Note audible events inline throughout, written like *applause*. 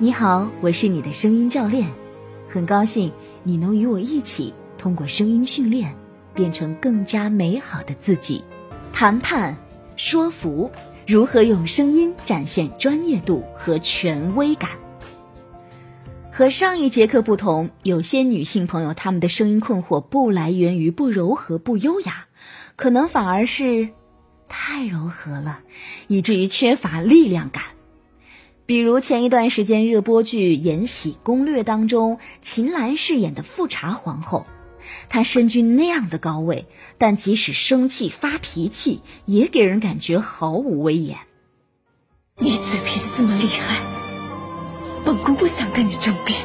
你好，我是你的声音教练，很高兴你能与我一起通过声音训练，变成更加美好的自己。谈判、说服，如何用声音展现专业度和权威感？和上一节课不同，有些女性朋友她们的声音困惑不来源于不柔和、不优雅，可能反而是太柔和了，以至于缺乏力量感。比如前一段时间热播剧《延禧攻略》当中，秦岚饰演的富察皇后，她身居那样的高位，但即使生气发脾气，也给人感觉毫无威严。你嘴皮子这么厉害，本宫不想跟你争辩。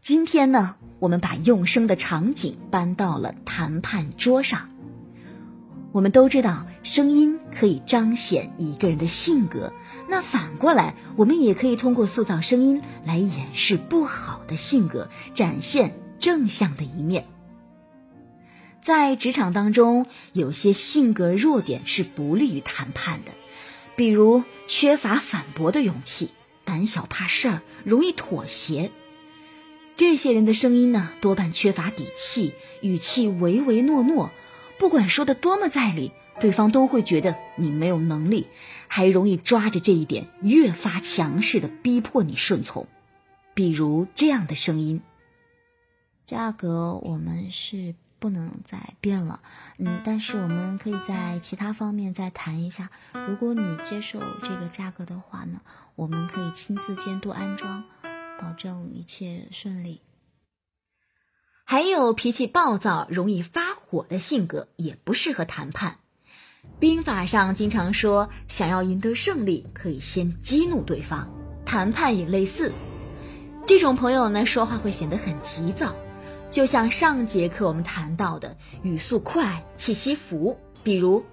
今天呢，我们把用声的场景搬到了谈判桌上。我们都知道，声音可以彰显一个人的性格。那反过来，我们也可以通过塑造声音来掩饰不好的性格，展现正向的一面。在职场当中，有些性格弱点是不利于谈判的，比如缺乏反驳的勇气、胆小怕事儿、容易妥协。这些人的声音呢，多半缺乏底气，语气唯唯诺诺。不管说的多么在理，对方都会觉得你没有能力，还容易抓着这一点越发强势的逼迫你顺从。比如这样的声音：价格我们是不能再变了，嗯，但是我们可以在其他方面再谈一下。如果你接受这个价格的话呢，我们可以亲自监督安装，保证一切顺利。还有脾气暴躁、容易发火的性格也不适合谈判。兵法上经常说，想要赢得胜利，可以先激怒对方。谈判也类似。这种朋友呢，说话会显得很急躁，就像上节课我们谈到的，语速快、气息浮。比如，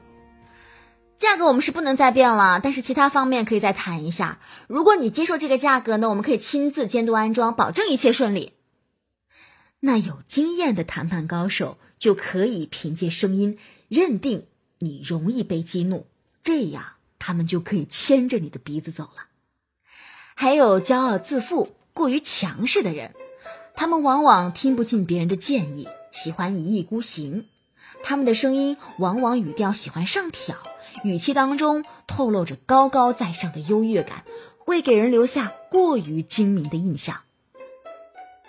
价格我们是不能再变了，但是其他方面可以再谈一下。如果你接受这个价格呢，我们可以亲自监督安装，保证一切顺利。那有经验的谈判高手就可以凭借声音认定你容易被激怒，这样他们就可以牵着你的鼻子走了。还有骄傲自负、过于强势的人，他们往往听不进别人的建议，喜欢一意孤行。他们的声音往往语调喜欢上挑，语气当中透露着高高在上的优越感，会给人留下过于精明的印象。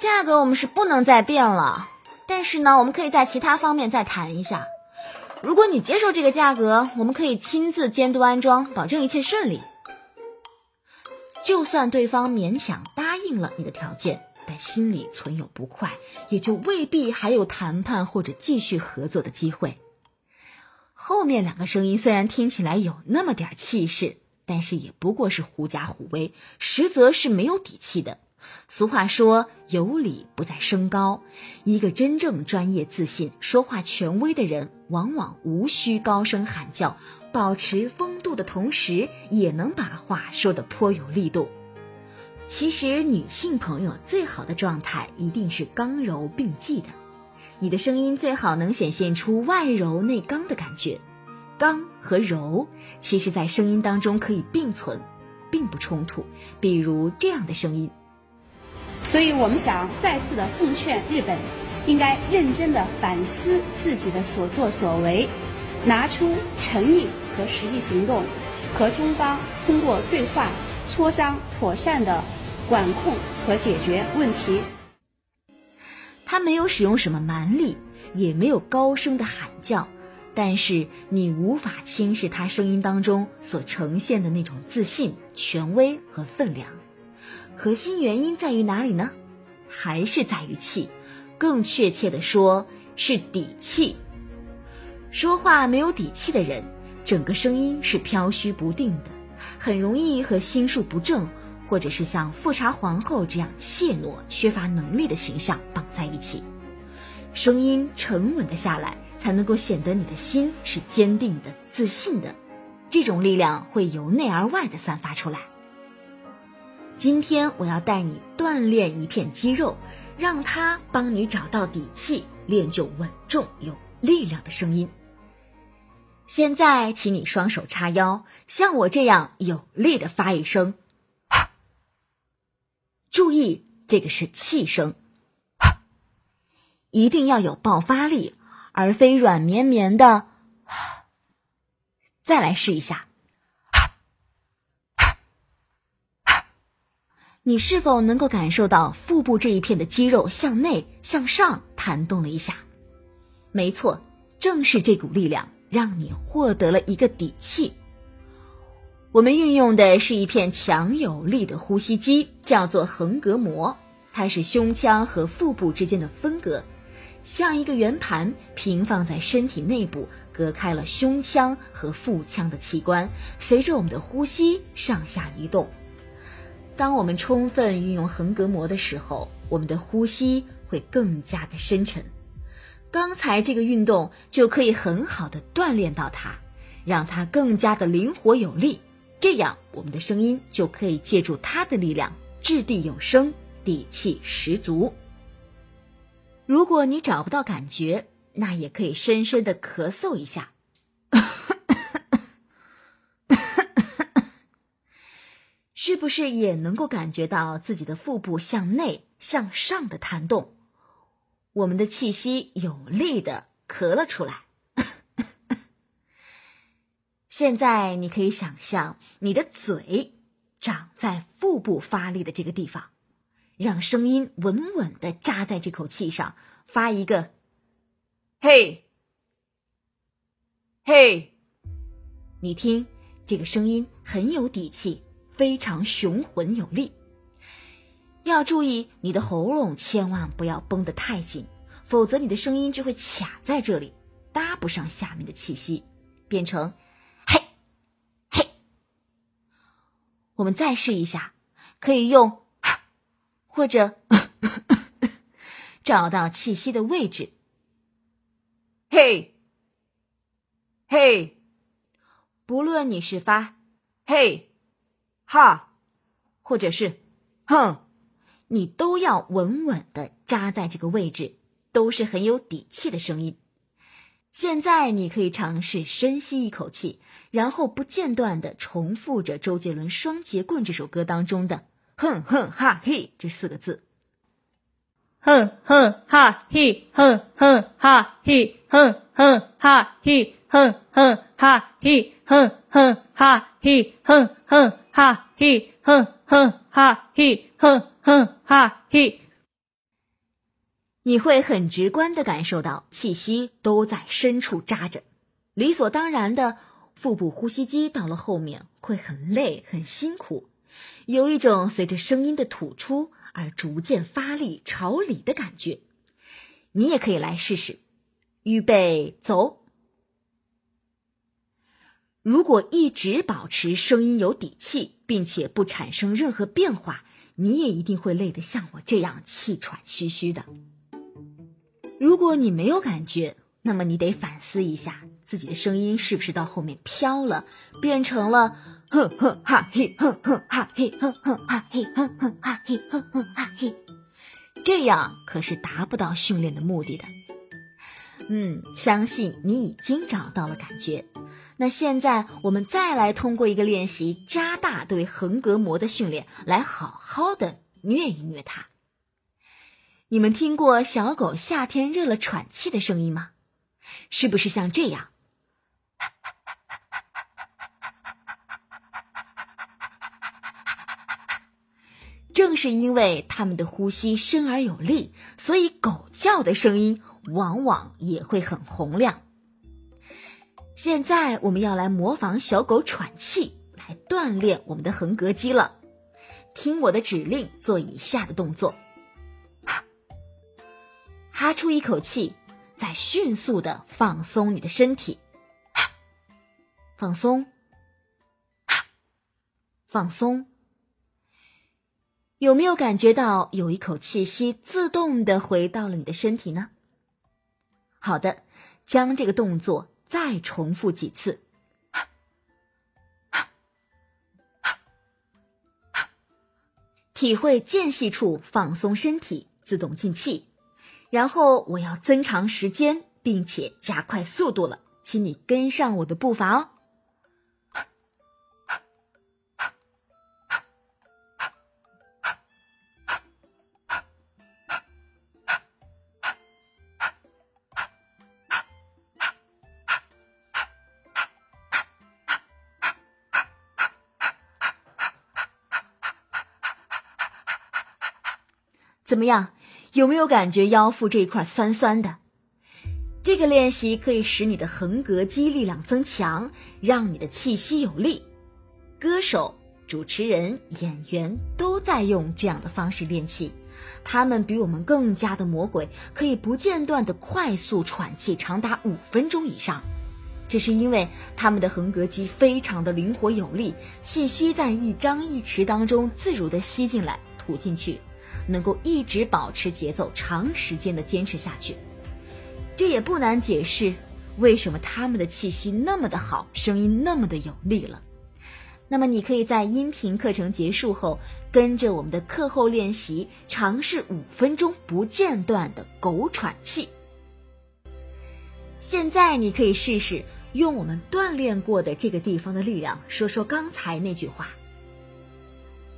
价格我们是不能再变了，但是呢，我们可以在其他方面再谈一下。如果你接受这个价格，我们可以亲自监督安装，保证一切顺利。就算对方勉强答应了你的条件，但心里存有不快，也就未必还有谈判或者继续合作的机会。后面两个声音虽然听起来有那么点气势，但是也不过是狐假虎威，实则是没有底气的。俗话说：“有理不在声高。”一个真正专业、自信、说话权威的人，往往无需高声喊叫，保持风度的同时，也能把话说得颇有力度。其实，女性朋友最好的状态一定是刚柔并济的。你的声音最好能显现出外柔内刚的感觉。刚和柔，其实在声音当中可以并存，并不冲突。比如这样的声音。所以我们想再次的奉劝日本，应该认真的反思自己的所作所为，拿出诚意和实际行动，和中方通过对话磋商，妥善的管控和解决问题。他没有使用什么蛮力，也没有高声的喊叫，但是你无法轻视他声音当中所呈现的那种自信、权威和分量。核心原因在于哪里呢？还是在于气，更确切的说是底气。说话没有底气的人，整个声音是飘虚不定的，很容易和心术不正，或者是像富察皇后这样怯懦、缺乏能力的形象绑在一起。声音沉稳的下来，才能够显得你的心是坚定的、自信的，这种力量会由内而外的散发出来。今天我要带你锻炼一片肌肉，让它帮你找到底气，练就稳重有力量的声音。现在，请你双手叉腰，像我这样有力的发一声注意，这个是气声，一定要有爆发力，而非软绵绵的。再来试一下，你是否能够感受到腹部这一片的肌肉向内向上弹动了一下？没错，正是这股力量让你获得了一个底气。我们运用的是一片强有力的呼吸机，叫做横膈膜，它是胸腔和腹部之间的分隔，像一个圆盘平放在身体内部，隔开了胸腔和腹腔的器官，随着我们的呼吸上下移动。当我们充分运用横膈膜的时候，我们的呼吸会更加的深沉。刚才这个运动就可以很好的锻炼到它，让它更加的灵活有力。这样，我们的声音就可以借助它的力量，掷地有声，底气十足。如果你找不到感觉，那也可以深深的咳嗽一下，是不是也能够感觉到自己的腹部向内向上的弹动？我们的气息有力的咳了出来。*laughs* 现在你可以想象你的嘴长在腹部发力的这个地方，让声音稳稳的扎在这口气上，发一个“嘿，嘿”。你听，这个声音很有底气，非常雄浑有力。要注意你的喉咙千万不要绷得太紧，否则你的声音就会卡在这里，搭不上下面的气息，变成嘿，嘿。我们再试一下，可以用，或者 *laughs* 找到气息的位置。嘿，嘿，不论你是发嘿、哈，或者是哼，你都要稳稳的扎在这个位置，都是很有底气的声音。现在你可以尝试深吸一口气，然后不间断的重复着周杰伦《双截棍》这首歌当中的“哼哼哈嘿”这四个字。哼哼哈嘿，哼哼哈嘿，哼哼哈嘿，哼哼哈嘿，哼哼哈嘿，哼哼哈嘿，哼哼哈嘿，哼哼哈嘿。你会很直观的感受到气息都在深处扎着，理所当然的腹部呼吸机到了后面会很累很辛苦，有一种随着声音的吐出而逐渐发力朝里的感觉。你也可以来试试，预备走。如果一直保持声音有底气，并且不产生任何变化，你也一定会累得像我这样气喘吁吁的。如果你没有感觉，那么你得反思一下自己的声音是不是到后面飘了，变成了哼哼哈嘿哼哼哈嘿哼哼哈嘿哼哼哈嘿哼哼哈嘿，这样可是达不到训练的目的的。嗯，相信你已经找到了感觉。那现在我们再来通过一个练习，加大对横膈膜的训练，来好好的虐一虐它。你们听过小狗夏天热了喘气的声音吗？是不是像这样？正是因为它们的呼吸深而有力，所以狗叫的声音往往也会很洪亮。现在我们要来模仿小狗喘气，来锻炼我们的横膈肌了。听我的指令，做以下的动作。哈哈出一口气，再迅速的放松你的身体，哈放松，哈放松。有没有感觉到有一口气息自动的回到了你的身体呢？好的，将这个动作再重复几次，体会间隙处放松身体，自动进气。然后我要增长时间，并且加快速度了，请你跟上我的步伐哦。怎么样？有没有感觉腰腹这一块酸酸的？这个练习可以使你的横膈肌力量增强，让你的气息有力。歌手、主持人、演员都在用这样的方式练气，他们比我们更加的魔鬼，可以不间断的快速喘气，长达五分钟以上。这是因为他们的横膈肌非常的灵活有力，气息在一张一弛当中自如的吸进来、吐进去，能够一直保持节奏，长时间的坚持下去。这也不难解释为什么他们的气息那么的好，声音那么的有力了。那么你可以在音频课程结束后，跟着我们的课后练习，尝试五分钟不间断的狗喘气。现在你可以试试用我们锻炼过的这个地方的力量，说说刚才那句话。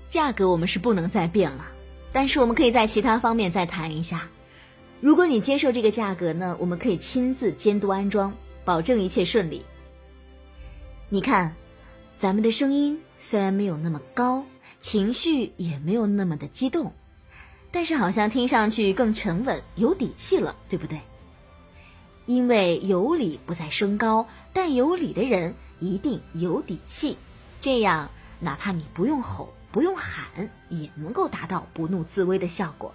价格我们是不能再变了，但是我们可以在其他方面再谈一下。如果你接受这个价格呢，我们可以亲自监督安装，保证一切顺利。你看，咱们的声音虽然没有那么高，情绪也没有那么的激动，但是好像听上去更沉稳、有底气了，对不对？因为有理不在声高，但有理的人一定有底气，这样哪怕你不用吼、不用喊，也能够达到不怒自威的效果。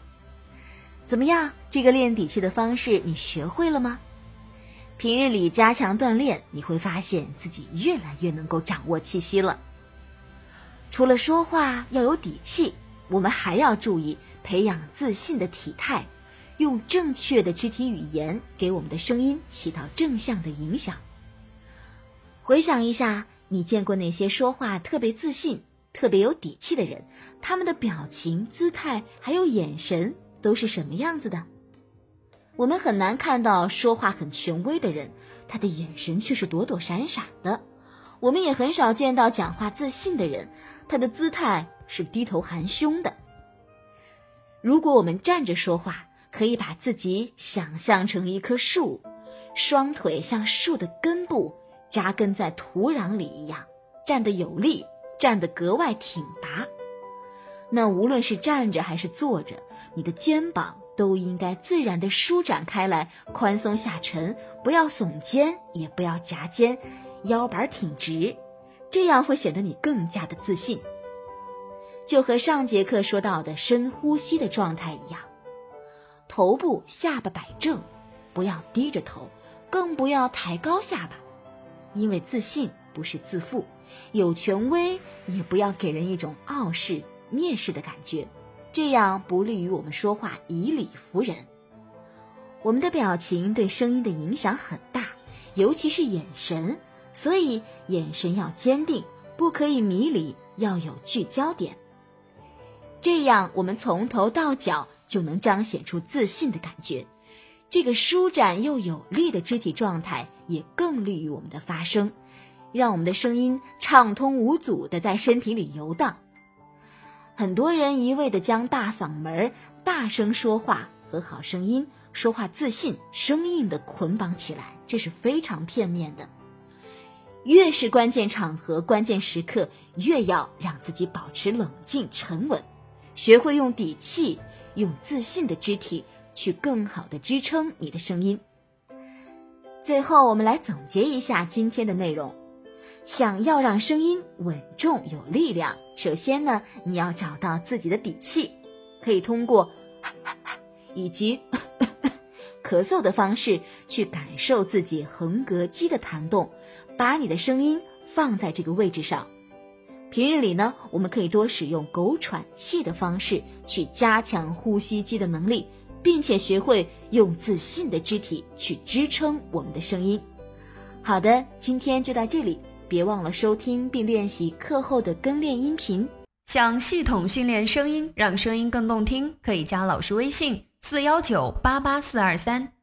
怎么样？这个练底气的方式你学会了吗？平日里加强锻炼，你会发现自己越来越能够掌握气息了。除了说话要有底气，我们还要注意培养自信的体态，用正确的肢体语言给我们的声音起到正向的影响。回想一下，你见过那些说话特别自信、特别有底气的人，他们的表情、姿态还有眼神。都是什么样子的？我们很难看到说话很权威的人，他的眼神却是躲躲闪闪的。我们也很少见到讲话自信的人，他的姿态是低头含胸的。如果我们站着说话，可以把自己想象成一棵树，双腿像树的根部扎根在土壤里一样，站得有力，站得格外挺拔。那无论是站着还是坐着。你的肩膀都应该自然的舒展开来，宽松下沉，不要耸肩，也不要夹肩，腰板挺直，这样会显得你更加的自信。就和上节课说到的深呼吸的状态一样，头部下巴摆正，不要低着头，更不要抬高下巴，因为自信不是自负，有权威也不要给人一种傲视、蔑视的感觉。这样不利于我们说话以理服人。我们的表情对声音的影响很大，尤其是眼神，所以眼神要坚定，不可以迷离，要有聚焦点。这样我们从头到脚就能彰显出自信的感觉。这个舒展又有力的肢体状态也更利于我们的发声，让我们的声音畅通无阻的在身体里游荡。很多人一味的将大嗓门、大声说话和好声音、说话自信、生硬的捆绑起来，这是非常片面的。越是关键场合、关键时刻，越要让自己保持冷静沉稳，学会用底气、用自信的肢体去更好的支撑你的声音。最后，我们来总结一下今天的内容。想要让声音稳重有力量，首先呢，你要找到自己的底气，可以通过 *laughs* 以及 *laughs* 咳嗽的方式去感受自己横膈肌的弹动，把你的声音放在这个位置上。平日里呢，我们可以多使用狗喘气的方式去加强呼吸肌的能力，并且学会用自信的肢体去支撑我们的声音。好的，今天就到这里。别忘了收听并练习课后的跟练音频。想系统训练声音，让声音更动听，可以加老师微信：四幺九八八四二三。